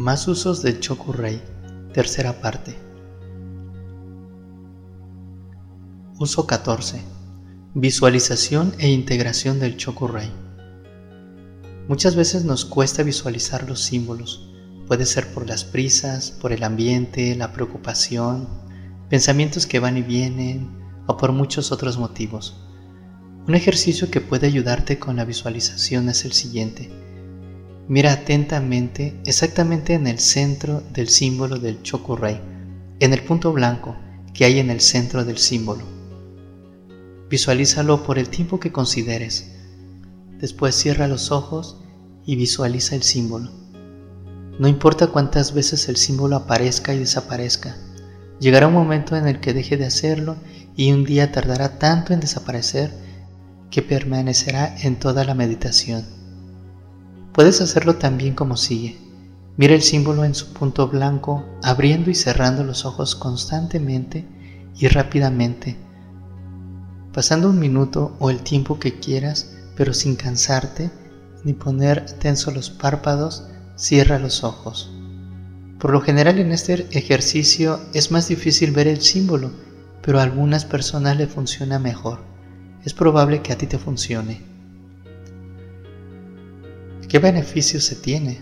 Más usos del Chokurei, tercera parte. Uso 14. Visualización e integración del Chokurei. Muchas veces nos cuesta visualizar los símbolos. Puede ser por las prisas, por el ambiente, la preocupación, pensamientos que van y vienen o por muchos otros motivos. Un ejercicio que puede ayudarte con la visualización es el siguiente Mira atentamente exactamente en el centro del símbolo del Chokurei, en el punto blanco que hay en el centro del símbolo. Visualízalo por el tiempo que consideres. Después cierra los ojos y visualiza el símbolo. No importa cuántas veces el símbolo aparezca y desaparezca, llegará un momento en el que deje de hacerlo y un día tardará tanto en desaparecer que permanecerá en toda la meditación. Puedes hacerlo también como sigue. Mira el símbolo en su punto blanco, abriendo y cerrando los ojos constantemente y rápidamente, pasando un minuto o el tiempo que quieras, pero sin cansarte ni poner tenso los párpados, cierra los ojos. Por lo general en este ejercicio es más difícil ver el símbolo, pero a algunas personas le funciona mejor. Es probable que a ti te funcione. ¿Qué beneficios se tiene?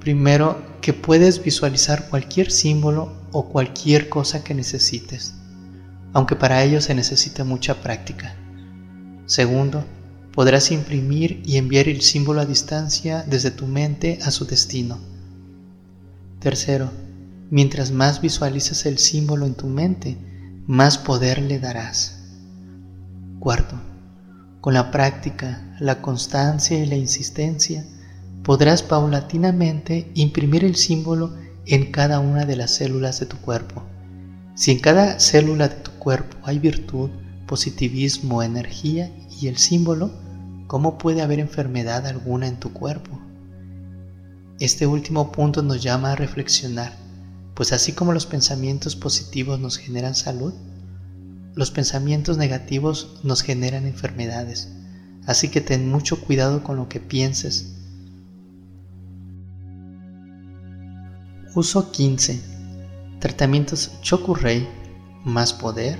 Primero, que puedes visualizar cualquier símbolo o cualquier cosa que necesites, aunque para ello se necesita mucha práctica. Segundo, podrás imprimir y enviar el símbolo a distancia desde tu mente a su destino. Tercero, mientras más visualices el símbolo en tu mente, más poder le darás. Cuarto, con la práctica, la constancia y la insistencia, podrás paulatinamente imprimir el símbolo en cada una de las células de tu cuerpo. Si en cada célula de tu cuerpo hay virtud, positivismo, energía y el símbolo, ¿cómo puede haber enfermedad alguna en tu cuerpo? Este último punto nos llama a reflexionar, pues así como los pensamientos positivos nos generan salud, los pensamientos negativos nos generan enfermedades, así que ten mucho cuidado con lo que pienses. Uso 15. Tratamientos Chokurei, más poder,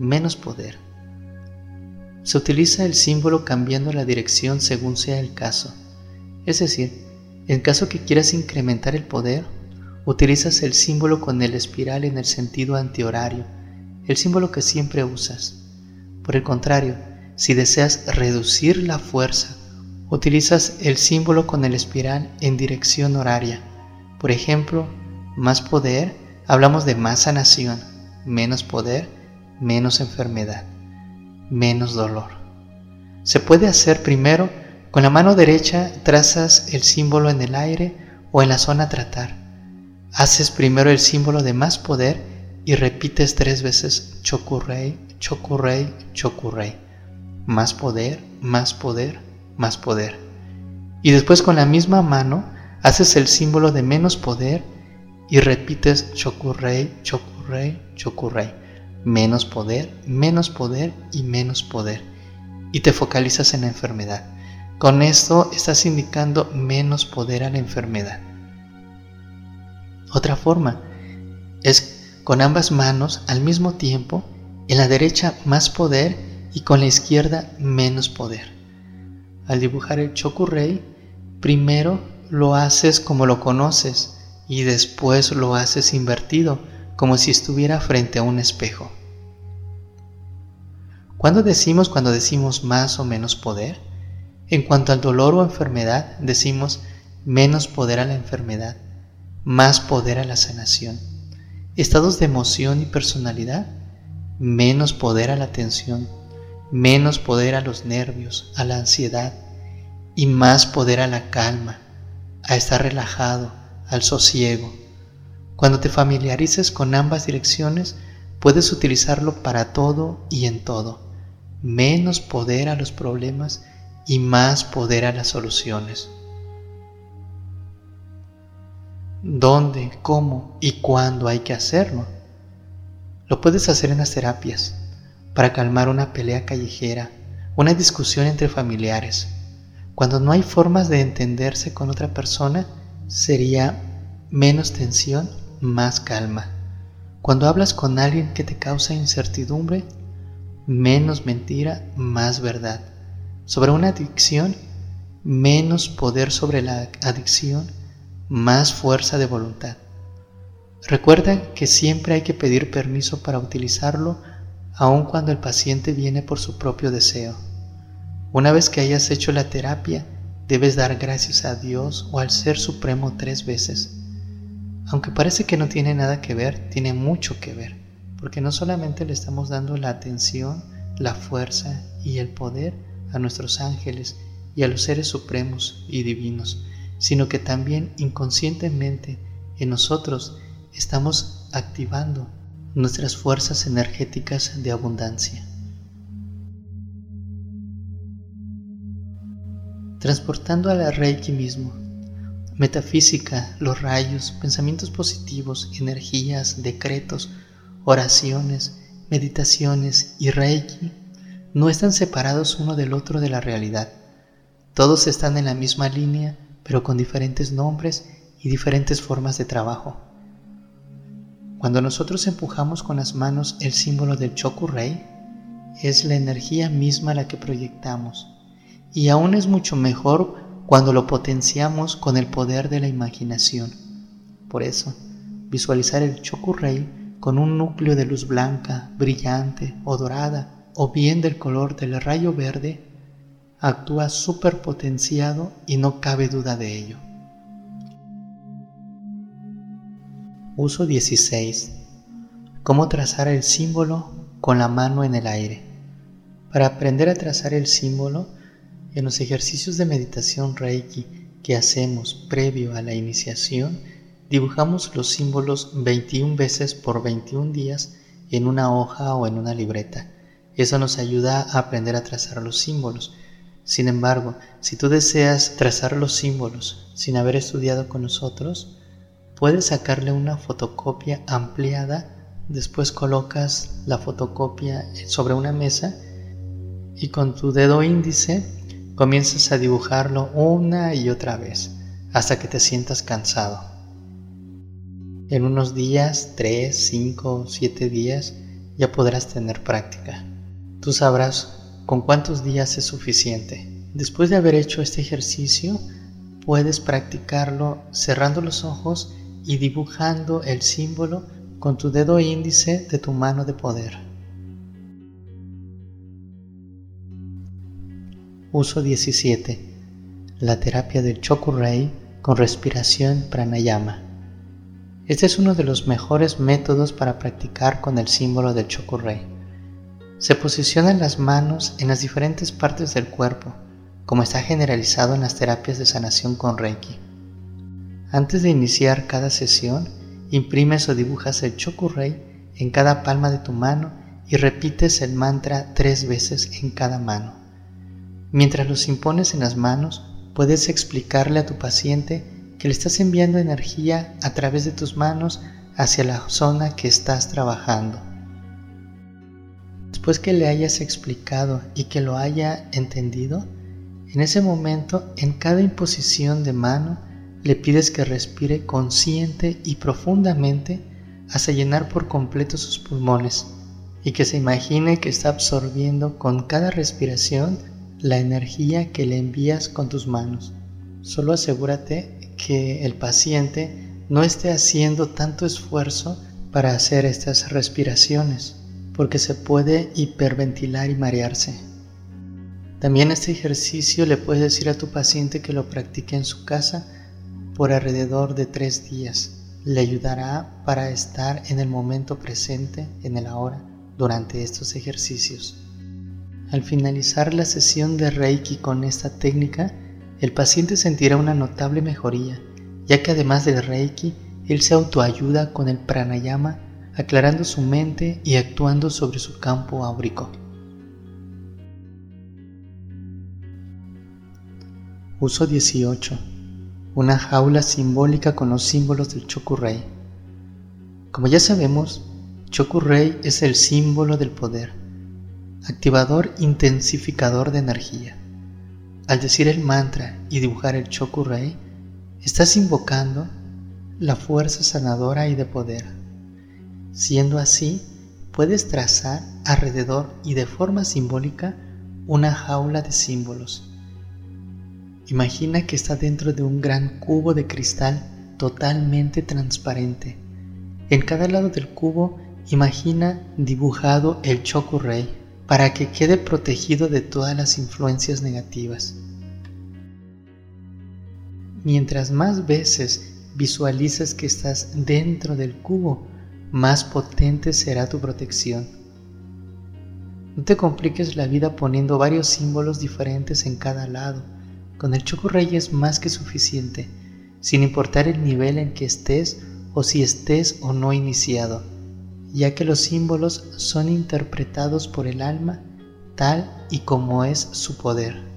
menos poder. Se utiliza el símbolo cambiando la dirección según sea el caso. Es decir, en caso que quieras incrementar el poder, utilizas el símbolo con el espiral en el sentido antihorario el símbolo que siempre usas. Por el contrario, si deseas reducir la fuerza, utilizas el símbolo con el espiral en dirección horaria. Por ejemplo, más poder, hablamos de más sanación, menos poder, menos enfermedad, menos dolor. Se puede hacer primero con la mano derecha trazas el símbolo en el aire o en la zona tratar. Haces primero el símbolo de más poder y repites tres veces Chokurei, Chokurei, Chokurei. Más poder, más poder, más poder. Y después con la misma mano haces el símbolo de menos poder y repites Chokurei, Chokurei, Chokurei. Menos poder, menos poder y menos poder. Y te focalizas en la enfermedad. Con esto estás indicando menos poder a la enfermedad. Otra forma es con ambas manos al mismo tiempo, en la derecha más poder y con la izquierda menos poder. Al dibujar el Chokurei, primero lo haces como lo conoces y después lo haces invertido, como si estuviera frente a un espejo. ¿Cuándo decimos cuando decimos más o menos poder? En cuanto al dolor o enfermedad, decimos menos poder a la enfermedad, más poder a la sanación estados de emoción y personalidad, menos poder a la tensión, menos poder a los nervios, a la ansiedad y más poder a la calma, a estar relajado, al sosiego. Cuando te familiarices con ambas direcciones, puedes utilizarlo para todo y en todo. Menos poder a los problemas y más poder a las soluciones. Dónde, cómo y cuándo hay que hacerlo. Lo puedes hacer en las terapias, para calmar una pelea callejera, una discusión entre familiares. Cuando no hay formas de entenderse con otra persona, sería menos tensión, más calma. Cuando hablas con alguien que te causa incertidumbre, menos mentira, más verdad. Sobre una adicción, menos poder sobre la adicción, más fuerza de voluntad. Recuerda que siempre hay que pedir permiso para utilizarlo, aun cuando el paciente viene por su propio deseo. Una vez que hayas hecho la terapia, debes dar gracias a Dios o al Ser Supremo tres veces. Aunque parece que no tiene nada que ver, tiene mucho que ver, porque no solamente le estamos dando la atención, la fuerza y el poder a nuestros ángeles y a los seres supremos y divinos, sino que también inconscientemente en nosotros estamos activando nuestras fuerzas energéticas de abundancia. Transportando a la Reiki mismo, metafísica, los rayos, pensamientos positivos, energías, decretos, oraciones, meditaciones y Reiki no están separados uno del otro de la realidad. Todos están en la misma línea, pero con diferentes nombres y diferentes formas de trabajo. Cuando nosotros empujamos con las manos el símbolo del Chokurei, es la energía misma la que proyectamos. Y aún es mucho mejor cuando lo potenciamos con el poder de la imaginación. Por eso, visualizar el Chokurei con un núcleo de luz blanca, brillante o dorada, o bien del color del rayo verde, actúa superpotenciado y no cabe duda de ello. Uso 16. Cómo trazar el símbolo con la mano en el aire. Para aprender a trazar el símbolo, en los ejercicios de meditación Reiki que hacemos previo a la iniciación, dibujamos los símbolos 21 veces por 21 días en una hoja o en una libreta. Eso nos ayuda a aprender a trazar los símbolos. Sin embargo, si tú deseas trazar los símbolos sin haber estudiado con nosotros, puedes sacarle una fotocopia ampliada, después colocas la fotocopia sobre una mesa y con tu dedo índice comienzas a dibujarlo una y otra vez hasta que te sientas cansado. En unos días, 3, 5, 7 días, ya podrás tener práctica. Tú sabrás con cuántos días es suficiente. Después de haber hecho este ejercicio, puedes practicarlo cerrando los ojos y dibujando el símbolo con tu dedo índice de tu mano de poder. Uso 17. La terapia del Chokurei con respiración pranayama. Este es uno de los mejores métodos para practicar con el símbolo del Chokurei. Se posicionan las manos en las diferentes partes del cuerpo, como está generalizado en las terapias de sanación con Reiki. Antes de iniciar cada sesión, imprimes o dibujas el Chokurei en cada palma de tu mano y repites el mantra tres veces en cada mano. Mientras los impones en las manos, puedes explicarle a tu paciente que le estás enviando energía a través de tus manos hacia la zona que estás trabajando. Después que le hayas explicado y que lo haya entendido, en ese momento, en cada imposición de mano, le pides que respire consciente y profundamente hasta llenar por completo sus pulmones y que se imagine que está absorbiendo con cada respiración la energía que le envías con tus manos. Solo asegúrate que el paciente no esté haciendo tanto esfuerzo para hacer estas respiraciones, porque se puede hiperventilar y marearse. También este ejercicio le puedes decir a tu paciente que lo practique en su casa por alrededor de tres días. Le ayudará para estar en el momento presente, en el ahora, durante estos ejercicios. Al finalizar la sesión de Reiki con esta técnica, el paciente sentirá una notable mejoría, ya que además del Reiki, él se autoayuda con el pranayama, aclarando su mente y actuando sobre su campo áurico. Uso 18 una jaula simbólica con los símbolos del Chokurei. Como ya sabemos, Chokurei es el símbolo del poder, activador intensificador de energía. Al decir el mantra y dibujar el Chokurei, estás invocando la fuerza sanadora y de poder. Siendo así, puedes trazar alrededor y de forma simbólica una jaula de símbolos. Imagina que está dentro de un gran cubo de cristal totalmente transparente. En cada lado del cubo imagina dibujado el Chokurei para que quede protegido de todas las influencias negativas. Mientras más veces visualizas que estás dentro del cubo, más potente será tu protección. No te compliques la vida poniendo varios símbolos diferentes en cada lado. Con el Chokurei es más que suficiente, sin importar el nivel en que estés o si estés o no iniciado, ya que los símbolos son interpretados por el alma tal y como es su poder.